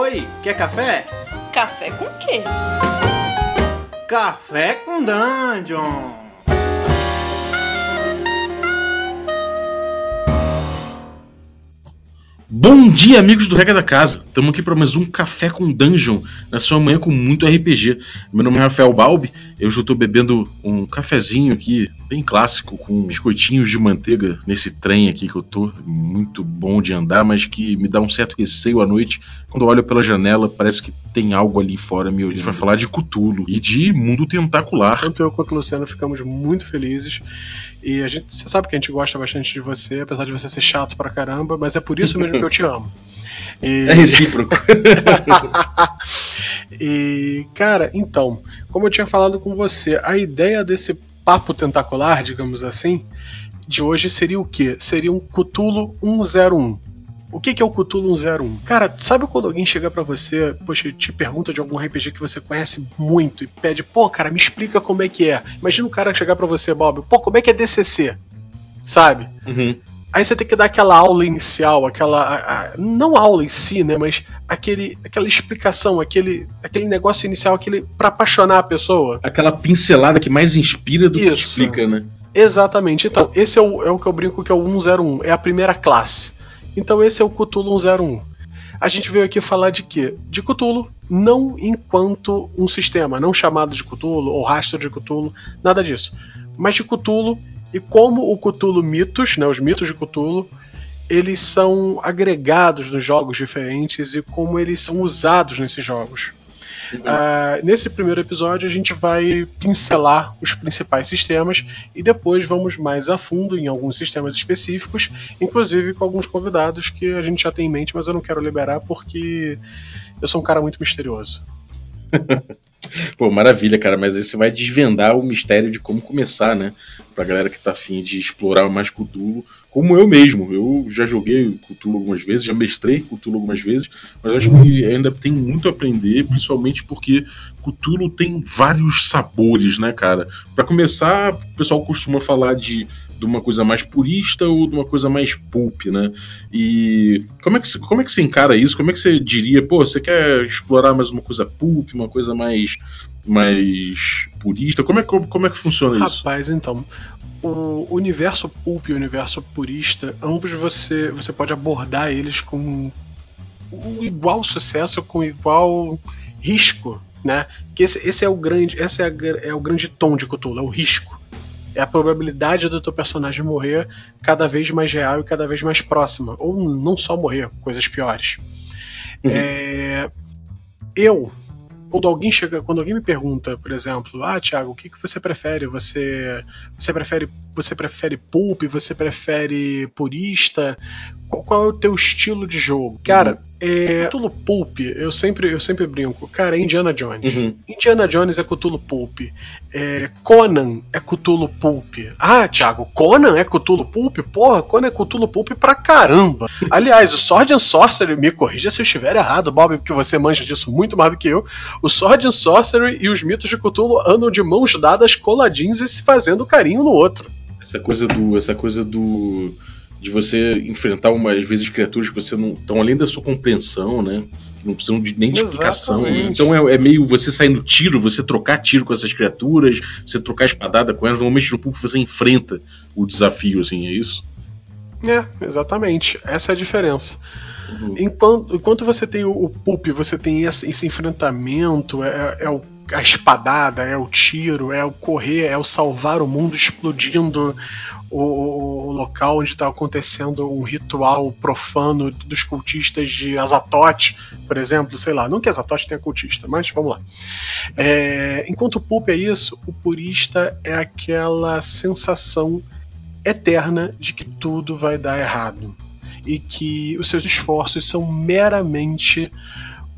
Oi, quer café? Café com quê? Café com Dungeon! Bom dia, amigos do Regra da Casa. Estamos aqui para mais um Café com Dungeon, na sua manhã com muito RPG. Meu nome é Rafael Balbi, eu já estou bebendo um cafezinho aqui, bem clássico, com biscoitinhos de manteiga nesse trem aqui que eu tô. Muito bom de andar, mas que me dá um certo receio à noite. Quando eu olho pela janela, parece que tem algo ali fora me olhando. A gente vai falar de Cutulo e de mundo tentacular. Tanto eu quanto o Luciano ficamos muito felizes. E a gente, você sabe que a gente gosta bastante de você, apesar de você ser chato pra caramba, mas é por isso mesmo que eu te amo. E... É recíproco. e, cara, então, como eu tinha falado com você, a ideia desse papo tentacular, digamos assim, de hoje seria o quê? Seria um Cutulo 101. O que, que é o Cthulhu 101? Cara, sabe quando alguém chega para você, poxa, te pergunta de algum RPG que você conhece muito e pede, pô, cara, me explica como é que é. Imagina um cara chegar para você, Bob, pô, como é que é DCC? Sabe? Uhum. Aí você tem que dar aquela aula inicial, aquela. A, a, não aula em si, né? Mas aquele, aquela explicação, aquele, aquele negócio inicial, aquele. para apaixonar a pessoa. Aquela pincelada que mais inspira do Isso. que explica, né? Exatamente. Então, esse é o, é o que eu brinco que é o 101, é a primeira classe. Então esse é o Cthulhu 101. A gente veio aqui falar de quê? De Cthulhu, não enquanto um sistema, não chamado de Cthulhu ou rastro de Cthulhu, nada disso. Mas de Cthulhu e como o Cthulhu mitos, né, os mitos de Cthulhu, eles são agregados nos jogos diferentes e como eles são usados nesses jogos. Uhum. Uh, nesse primeiro episódio a gente vai pincelar os principais sistemas e depois vamos mais a fundo em alguns sistemas específicos, inclusive com alguns convidados que a gente já tem em mente, mas eu não quero liberar porque eu sou um cara muito misterioso. Pô, maravilha, cara, mas aí você vai desvendar o mistério de como começar, né? Pra galera que tá afim de explorar mais Cthulhu, como eu mesmo. Eu já joguei Cthulhu algumas vezes, já mestrei Cthulhu algumas vezes, mas acho que ainda tem muito a aprender, principalmente porque Cthulhu tem vários sabores, né, cara? Para começar, o pessoal costuma falar de de uma coisa mais purista ou de uma coisa mais pulp, né? E como é que, como é que você encara isso? Como é que você diria, pô, você quer explorar mais uma coisa pulp, uma coisa mais mais purista? Como é, como, é que funciona isso? Rapaz, então, o universo pulp e o universo purista, ambos você, você pode abordar eles com um igual sucesso, com igual risco, né? Que esse, esse é o grande, esse é, é o grande tom de Cthulhu, é o risco é a probabilidade do teu personagem morrer cada vez mais real e cada vez mais próxima. Ou não só morrer, coisas piores. Uhum. É... Eu, quando alguém chega, quando alguém me pergunta, por exemplo, ah, Thiago, o que, que você prefere? Você, você prefere, você prefere pulp? Você prefere purista? Qual, qual é o teu estilo de jogo? Cara, é, Cthulhu Pulp, eu sempre, eu sempre brinco, cara, é Indiana Jones. Uhum. Indiana Jones é Cthulhu Pulp. É, Conan é Cthulhu Pulp. Ah, Thiago, Conan é Cthulhu Pulp? Porra, Conan é Cthulhu Pulp pra caramba. Aliás, o Sword and Sorcery, me corrija se eu estiver errado, Bob, porque você manja disso muito mais do que eu. O Sword and Sorcery e os mitos de Cthulhu andam de mãos dadas, coladinhos e se fazendo carinho no outro. Essa coisa do. Essa coisa do de você enfrentar umas vezes criaturas que você não estão além da sua compreensão, né? Não precisam de, nem de explicação. Né? Então é, é, meio você sair no tiro, você trocar tiro com essas criaturas, você trocar espadada com elas. Normalmente no público você enfrenta o desafio, assim, é isso? É, exatamente. Essa é a diferença. Uhum. Enquanto, enquanto você tem o, o pulp, você tem esse, esse enfrentamento, é, é o a espadada, é o tiro, é o correr, é o salvar o mundo explodindo o, o local onde está acontecendo um ritual profano dos cultistas de Azatote, por exemplo, sei lá, não que Azatote tenha cultista, mas vamos lá. É, enquanto o Pulp é isso, o purista é aquela sensação eterna de que tudo vai dar errado e que os seus esforços são meramente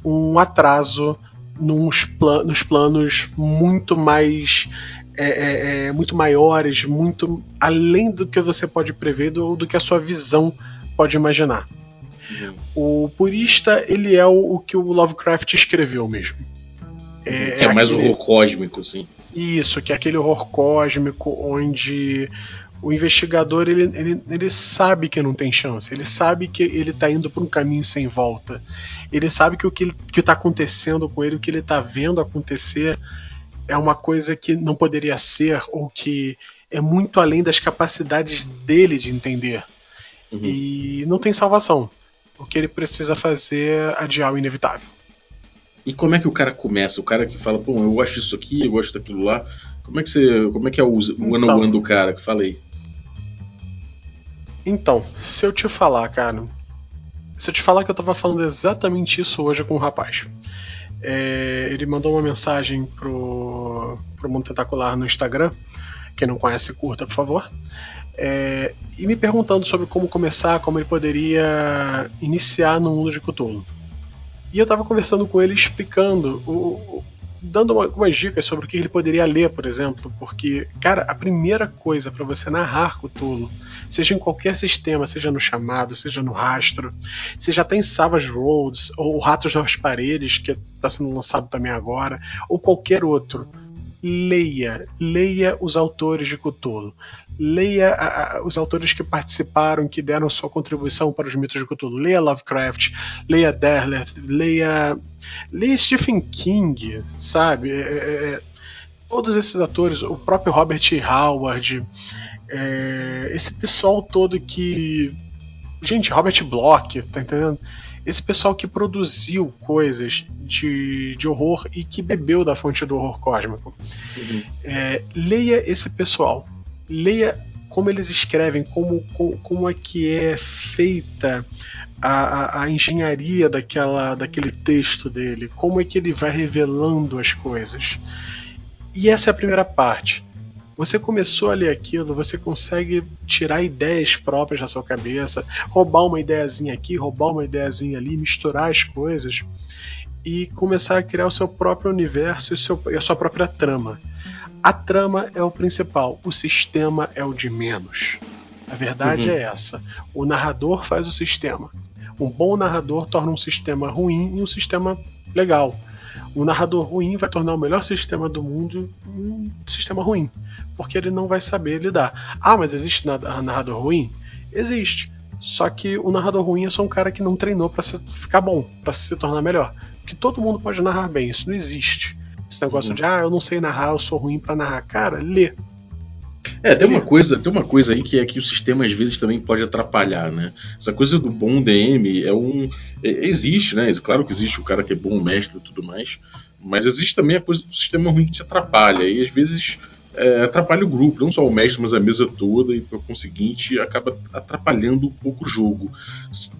um atraso nos, plan nos planos muito mais é, é, é, muito maiores, muito além do que você pode prever do, do que a sua visão pode imaginar. Uhum. O purista ele é o, o, que o Lovecraft escreveu mesmo. É, que é mais aquele... horror cósmico, sim. Isso, que é aquele horror cósmico onde O investigador ele, ele, ele sabe que não tem chance, ele sabe que ele está indo por um caminho sem volta, ele sabe que o que está acontecendo com ele, o que ele está vendo acontecer, é uma coisa que não poderia ser ou que é muito além das capacidades dele de entender. Uhum. E não tem salvação. O que ele precisa fazer é adiar o inevitável. E como é que o cara começa? O cara que fala, pô, eu gosto disso aqui, eu gosto daquilo lá. Como é que você. Como é que é o, o ano então, do cara que falei? Então, se eu te falar, cara. Se eu te falar que eu tava falando exatamente isso hoje com o um rapaz. É, ele mandou uma mensagem pro, pro Mundo Tentacular no Instagram. Quem não conhece, curta, por favor. É, e me perguntando sobre como começar, como ele poderia iniciar no mundo de Cthulhu. E eu estava conversando com ele explicando, o, dando uma, algumas dicas sobre o que ele poderia ler, por exemplo, porque, cara, a primeira coisa para você narrar Cthulhu, seja em qualquer sistema, seja no chamado, seja no rastro, seja até em Savage Roads, ou Ratos nas Paredes, que está sendo lançado também agora, ou qualquer outro, leia, leia os autores de Cthulhu, leia a, a, os autores que participaram, que deram sua contribuição para os mitos de Cthulhu, leia Lovecraft, leia Derler, leia, leia Stephen King, sabe? É, é, é, todos esses atores, o próprio Robert Howard, é, esse pessoal todo que. Gente, Robert Bloch, tá entendendo? Esse pessoal que produziu coisas de, de horror e que bebeu da fonte do horror cósmico. Uhum. É, leia esse pessoal. Leia como eles escrevem, como, como, é que é feita a, a, a, engenharia daquela, daquele texto dele, como é que ele vai revelando as coisas. E essa é a primeira parte. Você começou a ler aquilo, você consegue tirar ideias próprias da sua cabeça, roubar uma ideiazinha aqui, roubar uma ideiazinha ali, misturar as coisas e começar a criar o seu próprio universo e, seu, e a sua própria trama. A trama é o principal, o sistema é o de menos. A verdade uhum. é essa. O narrador faz o sistema. Um bom narrador torna um sistema ruim em um sistema legal. O narrador ruim vai tornar o melhor sistema do mundo um sistema ruim, porque ele não vai saber lidar. Ah, mas existe narrador ruim? Existe. Só que o narrador ruim é só um cara que não treinou para ficar bom, para se tornar melhor. Porque todo mundo pode narrar bem, isso não existe. Esse negócio uhum. de, ah, eu não sei narrar, eu sou ruim para narrar. Cara, lê. É, tem uma coisa, tem uma coisa aí que é que o sistema às vezes também pode atrapalhar, né? Essa coisa do bom DM é um é, existe, né? Claro que existe o cara que é bom mestre e tudo mais, mas existe também a coisa do sistema ruim que te atrapalha e às vezes é, atrapalha o grupo, não só o mestre, mas a mesa toda e por conseguinte acaba atrapalhando um pouco o jogo.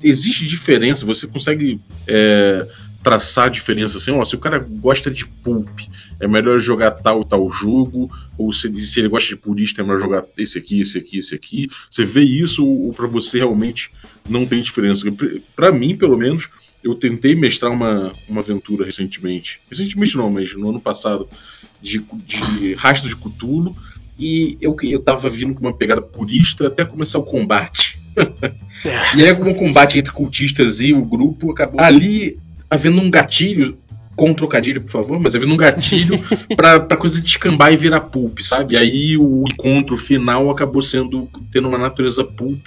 Existe diferença, você consegue é, traçar diferença assim, ó, se o cara gosta de pulp, é melhor jogar tal tal jogo, ou se, se ele gosta de purista, é melhor jogar esse aqui, esse aqui, esse aqui. Você vê isso ou para você realmente não tem diferença? Para mim, pelo menos, eu tentei mestrar uma, uma aventura recentemente. Recentemente não, mas no ano passado, de, de rastro de Cutulo. E eu, eu tava vindo com uma pegada purista até começar o combate. E aí, como o combate entre cultistas e o grupo acabou ali havendo um gatilho com trocadilho, por favor, mas havendo um gatilho pra, pra coisa descambar e virar pulp, sabe? E aí o encontro final acabou sendo tendo uma natureza pulp,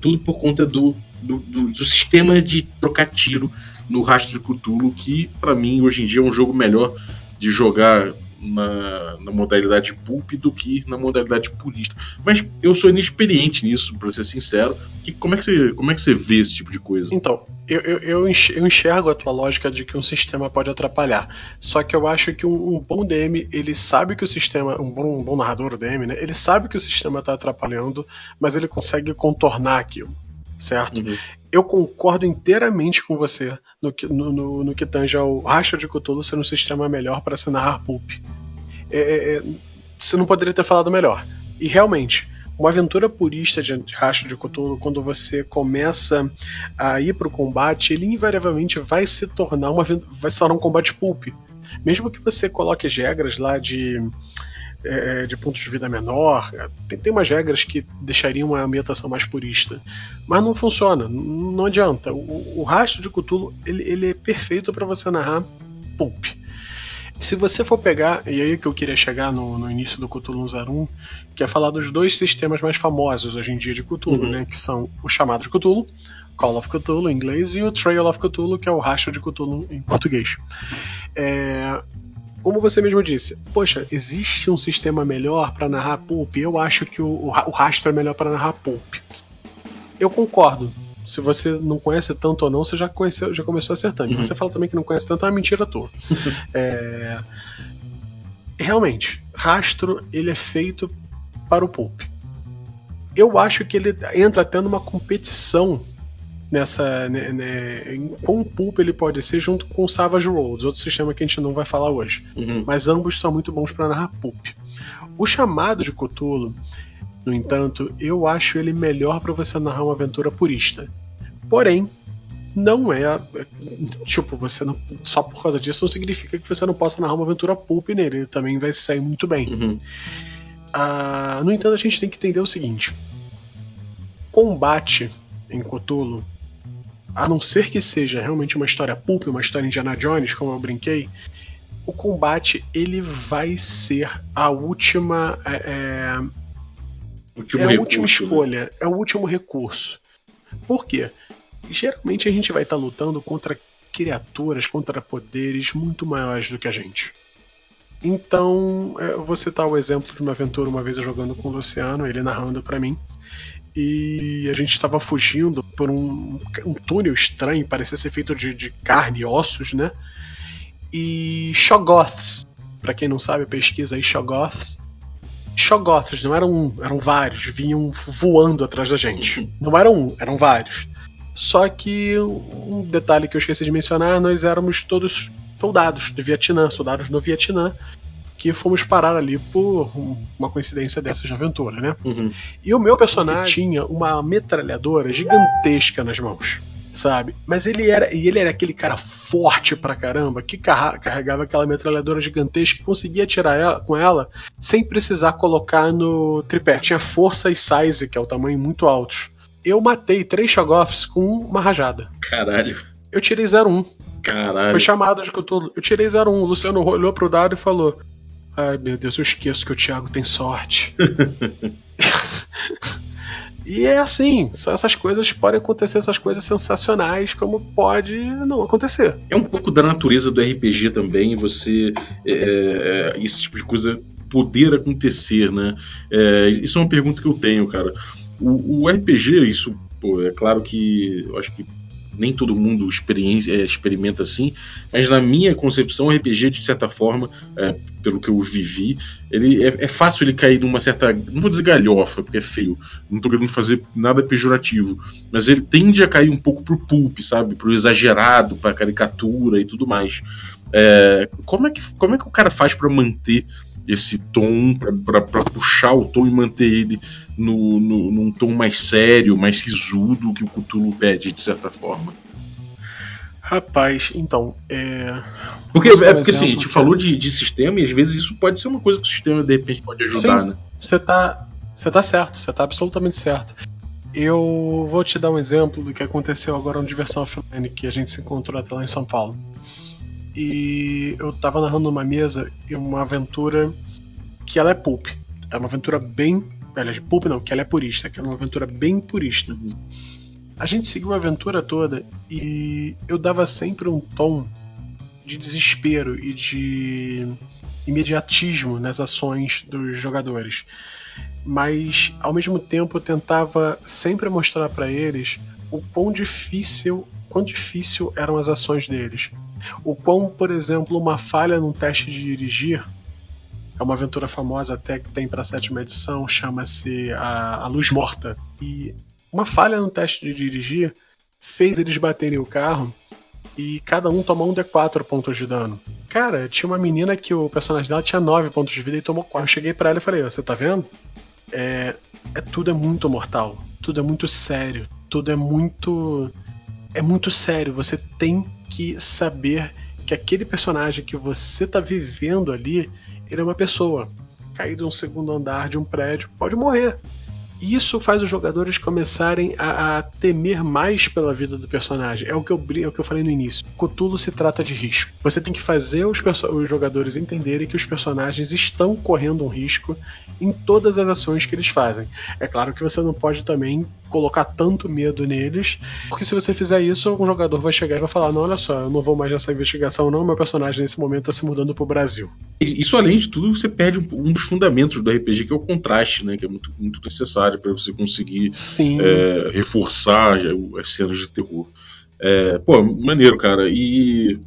tudo por conta do, do, do, do sistema de trocar tiro no rastro de Cthulhu, que para mim hoje em dia é um jogo melhor de jogar na, na, modalidade pulp do que na modalidade purista. Mas eu sou inexperiente nisso, para ser sincero. Que, como, é que você, como é que você vê esse tipo de coisa? Então, eu, eu, eu enxergo a tua lógica de que um sistema pode atrapalhar. Só que eu acho que um, um bom DM, ele sabe que o sistema. Um bom, um bom narrador, o DM, né? Ele sabe que o sistema está atrapalhando, mas ele consegue contornar aquilo certo? Uhum. Eu concordo inteiramente com você no que, no, no, no que tange ao Rastro de Cthulhu ser um sistema melhor para se narrar pulp. É, é, é, você não poderia ter falado melhor. E realmente, uma aventura purista de, Rastro de Cthulhu, quando você começa a ir para o combate, ele invariavelmente vai se tornar uma vai se tornar um combate pulp. Mesmo que você coloque as regras lá de é, de pontos de vida menor. Tem, tem umas regras que deixariam uma ambientação mais purista. Mas não funciona, não adianta. O, o rastro de Cthulhu ele, ele é perfeito para você narrar pulp. Se você for pegar, e aí que eu queria chegar no, no início do Cthulhu 01, que é falar dos dois sistemas mais famosos hoje em dia de Cthulhu, Uhum. né? Que são o chamado de Cthulhu, Call of Cthulhu em inglês, e o Trail of Cthulhu, que é o rastro de Cthulhu em português. É, como você mesmo disse, poxa, existe um sistema melhor para narrar pulp? Eu acho que o, o o rastro é melhor para narrar pulp. Eu concordo. Se você não conhece tanto ou não, você já, conheceu, já começou acertando. E Uhum. você fala também que não conhece tanto, é uma mentira à toa. É, Realmente, rastro ele é feito para o pulp. Eu acho que ele entra até numa competição nessa né, né, em quão pulp ele pode ser junto com o Savage Worlds, outro sistema que a gente não vai falar hoje. Uhum. Mas ambos são muito bons para narrar pulp. O chamado de Cthulhu, no entanto, eu acho ele melhor para você narrar uma aventura purista. Porém, não é tipo você não só por causa disso não significa que você não possa narrar uma aventura pulp nele. Ele também vai sair muito bem. Uhum. Ah, no entanto, a gente tem que entender o seguinte: combate em Cthulhu, a não ser que seja realmente uma história pulp, uma história Indiana Jones, como eu brinquei, o combate ele vai ser a última é, é, Último é a recurso, última né? escolha, é o último recurso. Por quê? Geralmente a gente vai estar lutando contra criaturas, contra poderes muito maiores do que a gente. Então, é, eu vou citar o exemplo de uma aventura uma vez eu jogando com o Luciano, ele narrando pra mim. E a gente estava fugindo por um, um túnel estranho, parecia ser feito de, de carne e ossos, né? E Shoggoths, pra quem não sabe, pesquisa aí Shoggoths. Shoggoths, não eram um, eram vários, vinham voando atrás da gente. Não eram um, eram vários. Só que um detalhe que eu esqueci de mencionar, nós éramos todos soldados do Vietnã, soldados no Vietnã, que fomos parar ali por um- uma coincidência dessas de aventura, né? Uhum. E o meu personagem tinha uma metralhadora gigantesca nas mãos, sabe? Mas ele era, e ele era aquele cara forte pra caramba que carregava aquela metralhadora gigantesca e conseguia atirar ela- com ela sem precisar colocar no tripé. Tinha força e size, que é o tamanho muito altos. Eu matei três Shoggoths com uma rajada. Caralho. Eu tirei 01. Caralho. Foi chamado de Cthulhu. Eu tirei 01. O Luciano olhou pro dado e falou: Ai meu Deus, eu esqueço que o Thiago tem sorte. e é assim, essas coisas podem acontecer, essas coisas sensacionais, como pode não acontecer. É um pouco da natureza do RPG também, você. é, é, esse tipo de coisa poder acontecer, né? É, isso é uma pergunta que eu tenho, cara. O, o RPG, isso, pô, é claro que eu acho que nem todo mundo é, experimenta assim, mas na minha concepção, o RPG, de certa forma, é, pelo que eu vivi, ele é, é fácil ele cair numa certa. Não vou dizer galhofa, porque é feio, não tô querendo fazer nada pejorativo, mas ele tende a cair um pouco pro pulp, sabe? Pro exagerado, pra caricatura e tudo mais. É, como, é que, como é que o cara faz pra manter esse tom, pra puxar o tom e manter ele no, no, num tom mais sério, mais sisudo que o Cthulhu pede, de certa forma? Rapaz, então, é. Porque, é um porque assim, a gente falou de, de sistema e às vezes isso pode ser uma coisa que o sistema de repente pode ajudar, Sim. né? Você tá. Você tá certo, você tá absolutamente certo. Eu vou te dar um exemplo do que aconteceu agora no Diversão Offline, que a gente se encontrou até lá em São Paulo. E eu tava narrando uma mesa e uma aventura que ela é pulp. É uma aventura bem. Aliás, pulp não, que ela é purista, que é uma aventura bem purista. A gente seguiu a aventura toda e eu dava sempre um tom de desespero e de imediatismo nas ações dos jogadores. Mas ao mesmo tempo eu tentava sempre mostrar para eles o quão difícil, quão difícil eram as ações deles. O quão, por exemplo, uma falha num teste de dirigir é uma aventura famosa até que tem para a sétima edição, chama-se a, a Luz Morta. E uma falha no teste de dirigir fez eles baterem o carro e cada um tomar um D4 pontos de dano. Cara, tinha uma menina que o personagem dela tinha 9 pontos de vida e tomou 4. Eu cheguei pra ela e falei: "Ó, Você tá vendo? É, é tudo é muito mortal, tudo é muito sério, tudo é muito. É muito sério. Você tem que saber que aquele personagem que você tá vivendo ali, ele é uma pessoa. Cair de um segundo andar de um prédio, pode morrer. Isso faz os jogadores começarem a, a, temer mais pela vida do personagem. É o, que eu, é o que eu falei no início. Cthulhu se trata de risco. Você tem que fazer os, os jogadores entenderem que os personagens estão correndo um risco em todas as ações que eles fazem. É claro que você não pode também colocar tanto medo neles, porque se você fizer isso, um jogador vai chegar e vai falar: não, olha só, eu não vou mais nessa investigação, não, meu personagem nesse momento está se mudando pro Brasil. Isso, além de tudo, você perde um, um dos fundamentos do RPG, que é o contraste, né? Que é muito, muito necessário para você conseguir é, reforçar as cenas de terror. É, pô, maneiro, cara. E o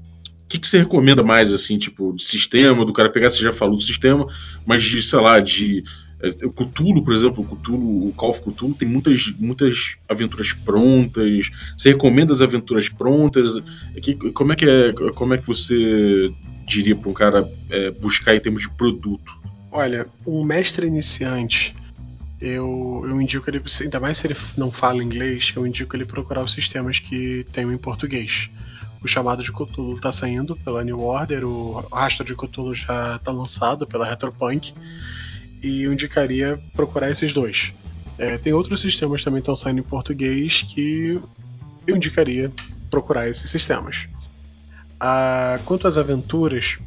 que, que, você recomenda mais, assim, tipo, de sistema, do cara pegar, você já falou do sistema, mas de, sei lá, de. É, o Cthulhu, por exemplo, o Cthulhu, o Call of Cthulhu tem muitas, muitas aventuras prontas. Você recomenda as aventuras prontas? Que, como, é que é, como é que você diria para um cara é, buscar em termos de produto? Olha, um mestre iniciante eu, eu indico ele, ainda mais se ele não fala inglês, eu indico ele procurar os sistemas que tem em português. O chamado de Cthulhu está saindo pela New Order, o rastro de Cthulhu já está lançado pela Retropunk, e eu indicaria procurar esses dois. É, tem outros sistemas também estão saindo em português que eu indicaria procurar esses sistemas. Ah, quanto às aventuras,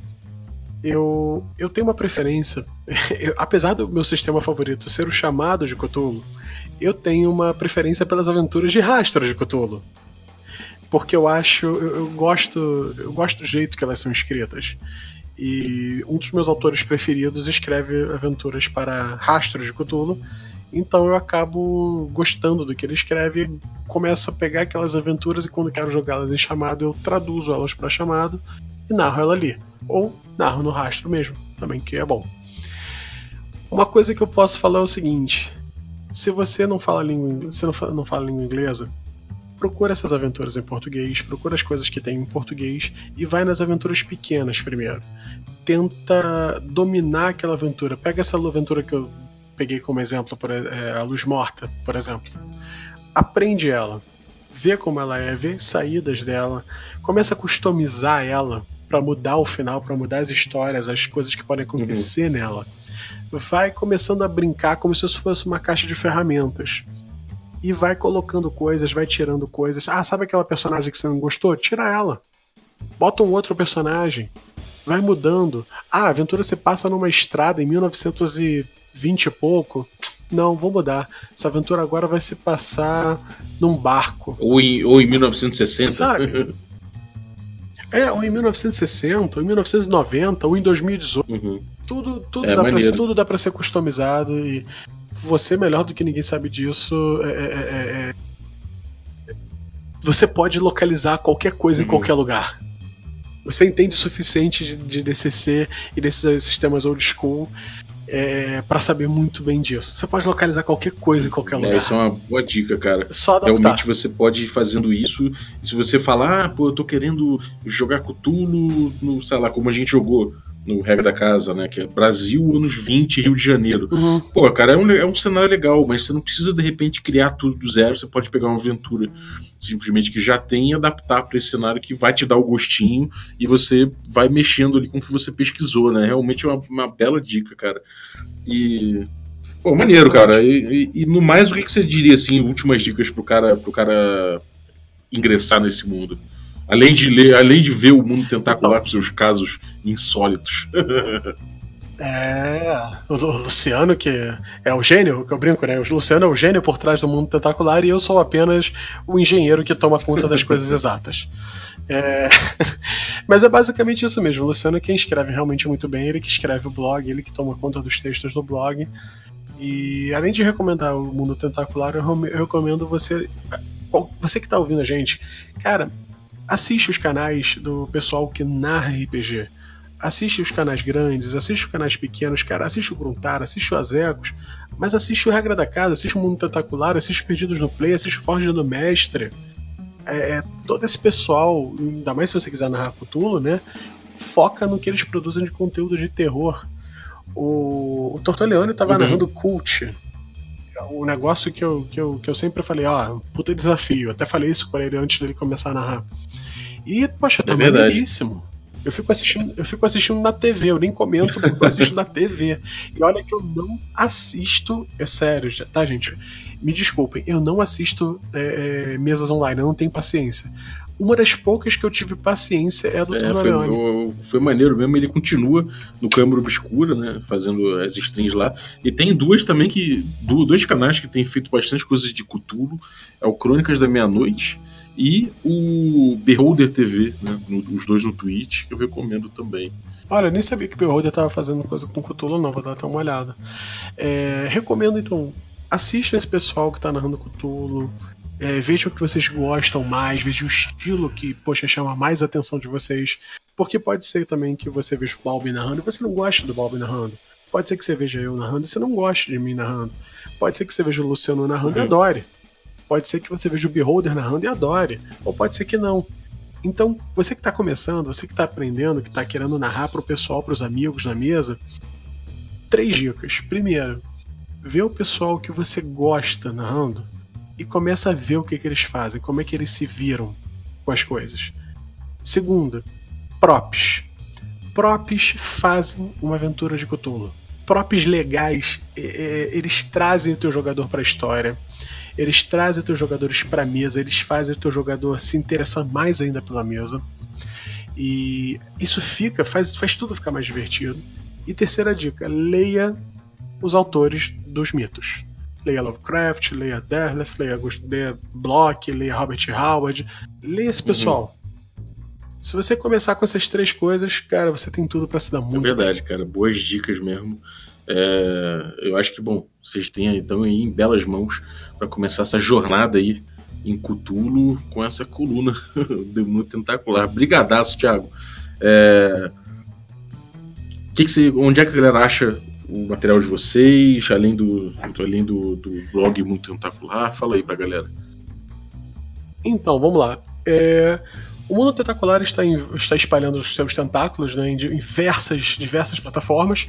eu, eu tenho uma preferência. Eu, apesar do meu sistema favorito ser o chamado de Cthulhu, eu tenho uma preferência pelas aventuras de rastro de Cthulhu. Porque eu acho. Eu, eu, gosto. Eu gosto do jeito que elas são escritas. E um dos meus autores preferidos escreve aventuras para rastros de Cthulhu. Então eu acabo gostando do que ele escreve, começo a pegar aquelas aventuras e quando quero jogá-las em chamado, eu traduzo elas para chamado e narro ela ali. Ou narro no rastro mesmo, também que é bom. Uma coisa que eu posso falar é o seguinte: se você não fala língua, se não fala, não fala língua inglesa, procura essas aventuras em português, procura as coisas que tem em português e vai nas aventuras pequenas primeiro. Tenta dominar aquela aventura. Pega essa aventura que eu peguei como exemplo, por, é, a Luz Morta, por exemplo. Aprende ela, vê como ela é, vê as saídas dela, começa a customizar ela para mudar o final, para mudar as histórias, as coisas que podem acontecer uhum. nela. Vai começando a brincar como se isso fosse uma caixa de ferramentas. E vai colocando coisas, vai tirando coisas. Ah, sabe aquela personagem que você não gostou? Tira ela. Bota um outro personagem. Vai mudando. Ah, a aventura se passa numa estrada em 1920 e pouco. Não, vou mudar. Essa aventura agora vai se passar num barco. Ou em, ou em 1960. Sabe? É, ou em 1960, ou em 1990, ou em 2018. Uhum. Tudo, tudo, é, dá pra, tudo dá pra ser customizado e você, melhor do que ninguém sabe disso, é, é, é, é você pode localizar qualquer coisa uhum. em qualquer lugar. Você entende o suficiente de, de DCC e desses sistemas old school é, para saber muito bem disso. Você pode localizar qualquer coisa em qualquer é, lugar. Isso é uma boa dica, cara. É só Realmente você pode ir fazendo isso. Se você falar, ah, pô, eu tô querendo jogar Cthulhu, no, sei lá, como a gente jogou no Regra da Casa, né? Que é Brasil, anos 20, Rio de Janeiro. Uhum. Pô, cara, é um, é um cenário legal, mas você não precisa de repente criar tudo do zero. Você pode pegar uma aventura simplesmente que já tem e adaptar para esse cenário que vai te dar o gostinho e você vai mexendo ali com o que você pesquisou, né? Realmente é uma, uma bela dica, cara. E. Pô, maneiro, cara. E, e, e, no mais, o que, que você diria, assim, últimas dicas pro cara, pro cara ingressar nesse mundo? Além de ler, além de ver o mundo tentacular com seus casos insólitos. É, o Luciano, que é o gênio, que eu brinco, né? O Luciano é o gênio por trás do mundo tentacular e eu sou apenas o engenheiro que toma conta das coisas exatas. É... Mas é basicamente isso mesmo. O Luciano é quem escreve realmente muito bem, ele que escreve o blog, ele que toma conta dos textos do blog. E além de recomendar o mundo tentacular, eu recomendo você. Você que está ouvindo a gente, cara, assiste os canais do pessoal que narra RPG. Assiste os canais grandes, assiste os canais pequenos, cara, assiste o Gruntar, assiste o Azecos, mas assiste o Regra da Casa, assiste o Mundo Tentacular, assiste Perdidos no Play, assiste o Forja do Mestre. É, é, todo esse pessoal, ainda mais se você quiser narrar Cthulhu, né? Foca no que eles produzem de conteúdo de terror. O, o Tortoleone estava uhum. narrando Cult, o negócio que eu, que eu, que eu sempre falei, ó, puta desafio. Até falei isso com ele antes dele começar a narrar. E, poxa, tá é maneiríssimo. Eu fico assistindo, eu fico assistindo na TV, eu nem comento porque eu assisto na TV. E olha que eu não assisto, é sério, tá, gente? Me desculpem, eu não assisto é, é, mesas online, eu não tenho paciência. Uma das poucas que eu tive paciência é a do é, foi, foi maneiro mesmo, ele continua no Câmara Obscura, né? Fazendo as strings lá. E tem duas também que. Dois canais que têm feito bastante coisas de Cthulhu. É o Crônicas da Meia-Noite e o Beholder TV, né? os dois no Twitch, que eu recomendo também. Olha, eu nem sabia que o Beholder estava fazendo coisa com Cthulhu, não, vou dar até uma olhada. É, recomendo então, assista esse pessoal que está narrando Cthulhu, é, veja o que vocês gostam mais, veja o estilo que, poxa, chama mais a atenção de vocês. Porque pode ser também que você veja o Balbi narrando e você não gosta do Balbi narrando. Pode ser que você veja eu narrando e você não goste de mim narrando. Pode ser que você veja o Luciano narrando uhum. e adore. Pode ser que você veja o Beholder narrando e adore, ou pode ser que não. Então, você que está começando, você que está aprendendo, que está querendo narrar para o pessoal, para os amigos na mesa, três dicas. Primeiro, vê o pessoal que você gosta narrando e começa a ver o que, que eles fazem, como é que eles se viram com as coisas. Segunda, props. Props fazem uma aventura de Cthulhu. Props legais, é, é eles trazem o teu jogador para a história eles trazem os teus jogadores para a mesa, eles fazem o teu jogador se interessar mais ainda pela mesa. E isso fica, faz, faz tudo ficar mais divertido. E terceira dica, leia os autores dos mitos. Leia Lovecraft, leia Derleth, leia, leia Bloch, leia Robert Howard. Leia esse uhum. pessoal. Uhum. Se você começar com essas três coisas, cara, você tem tudo para se dar muito. É verdade, bem. cara. Boas dicas mesmo. É, eu acho que, bom, vocês têm então aí em belas mãos para começar essa jornada aí em Cutulo com essa coluna do mundo tentacular. Brigadaço, Thiago. É, que que você, onde é que a galera acha o material de vocês, além do, além do, do blog Mundo Tentacular? Fala aí pra galera. Então, vamos lá. É, o Mundo Tentacular está, em, está espalhando os seus tentáculos né, em diversas, diversas plataformas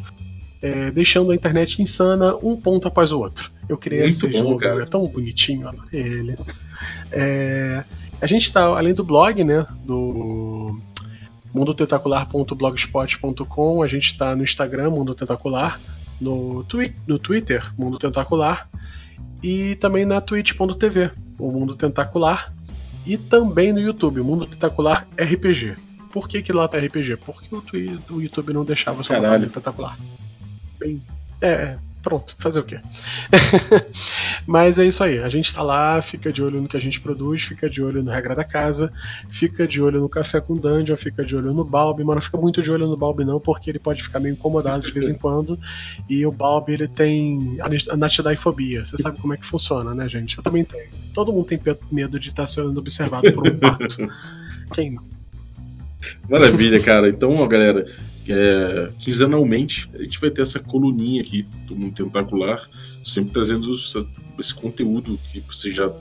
é, deixando a internet insana um ponto após o outro. Eu criei Muito esse bom, slogan, é tão bonitinho, adorei ele. É, a gente está, além do blog, né, do mundotentacular.blogspot.com, a gente está no Instagram, Mundo Tentacular, no, twi no Twitter, Mundo Tentacular, e também na twitch.tv, o Mundo Tentacular, e também no YouTube, Mundo Tentacular RPG. Por que, que lá tá RPG? Porque o, o YouTube não deixava só botar Mundo Tentacular bem. É, pronto, fazer o quê? Mas é isso aí, a gente tá lá, fica de olho no que a gente produz, fica de olho no Regra da Casa, fica de olho no Café com Dungeon, fica de olho no Balbi, mas não fica muito de olho no Balbi não, porque ele pode ficar meio incomodado de vez em quando, e o Balbi ele tem a natidaifobia, você sabe como é que funciona, né gente? Eu também tenho. Todo mundo tem medo de estar sendo observado por um pato. Quem não? Maravilha, cara. Então, ó, galera, é, quinzenalmente a gente vai ter essa coluninha aqui do Mundo Tentacular, sempre trazendo esse conteúdo que vocês já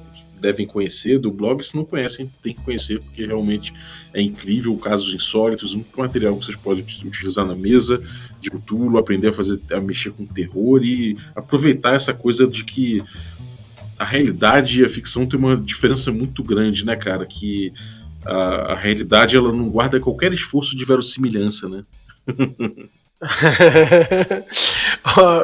devem conhecer do blog. Se não conhecem, tem que conhecer, porque realmente é incrível, casos insólitos, muito material que vocês podem utilizar na mesa de Cthulhu, aprender a fazer a mexer com terror e aproveitar essa coisa de que a realidade e a ficção tem uma diferença muito grande, né, cara? Que a, a realidade ela não guarda qualquer esforço de verossimilhança, né?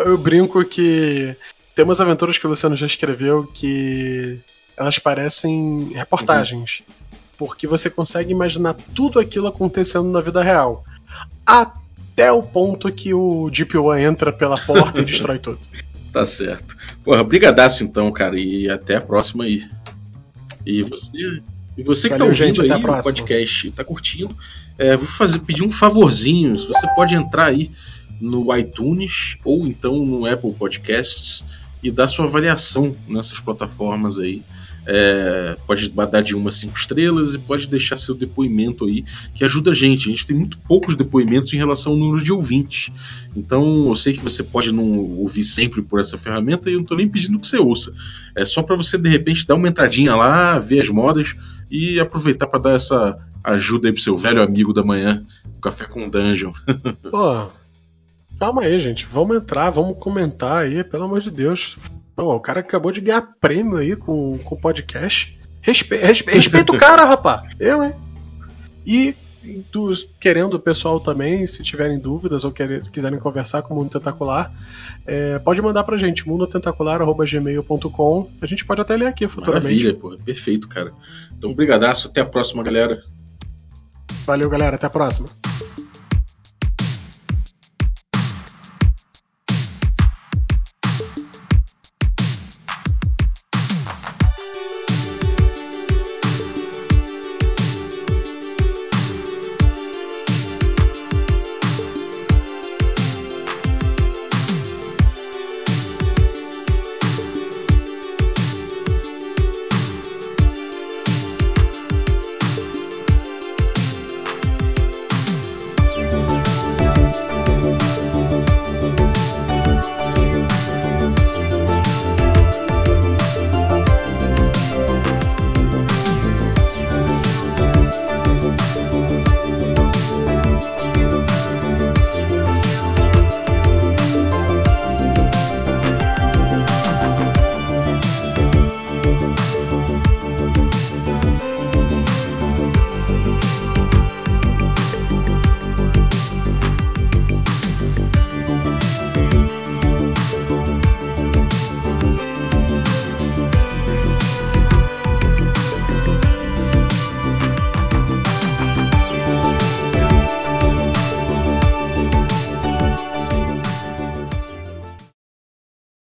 eu brinco que tem umas aventuras que o Luciano já escreveu que elas parecem reportagens. Uhum. Porque você consegue imaginar tudo aquilo acontecendo na vida real. Até o ponto que o Deep One entra pela porta e destrói tudo. Tá certo. Porra, brigadaço então, cara, e até a próxima aí. E você, e você que Valeu, tá ouvindo gente, aí o podcast, tá curtindo, é, vou fazer, pedir um favorzinho. Se você pode entrar aí no iTunes ou então no Apple Podcasts e dar sua avaliação nessas plataformas aí. É, pode dar de uma cinco estrelas e pode deixar seu depoimento aí, que ajuda a gente. A gente tem muito poucos depoimentos em relação ao número de ouvintes. Então eu sei que você pode não ouvir sempre por essa ferramenta e eu não estou nem pedindo que você ouça. É só para você de repente dar uma entradinha lá, ver as modas e aproveitar para dar essa ajuda aí pro seu velho amigo da manhã, Café com Dungeon. Pô, calma aí, gente. Vamos entrar, vamos comentar aí, pelo amor de Deus. Pô, o cara acabou de ganhar prêmio aí com o podcast. Respe... Respe... Respeita o cara, rapaz. Eu, hein? E dos, querendo o pessoal também, se tiverem dúvidas ou querem, quiserem conversar com o Mundo Tentacular, é, pode mandar pra gente, mundotentacular.gmail.com. A gente pode até ler aqui futuramente. Maravilha, pô, perfeito, cara. Então, brigadaço, até a próxima, galera. Valeu, galera, até a próxima.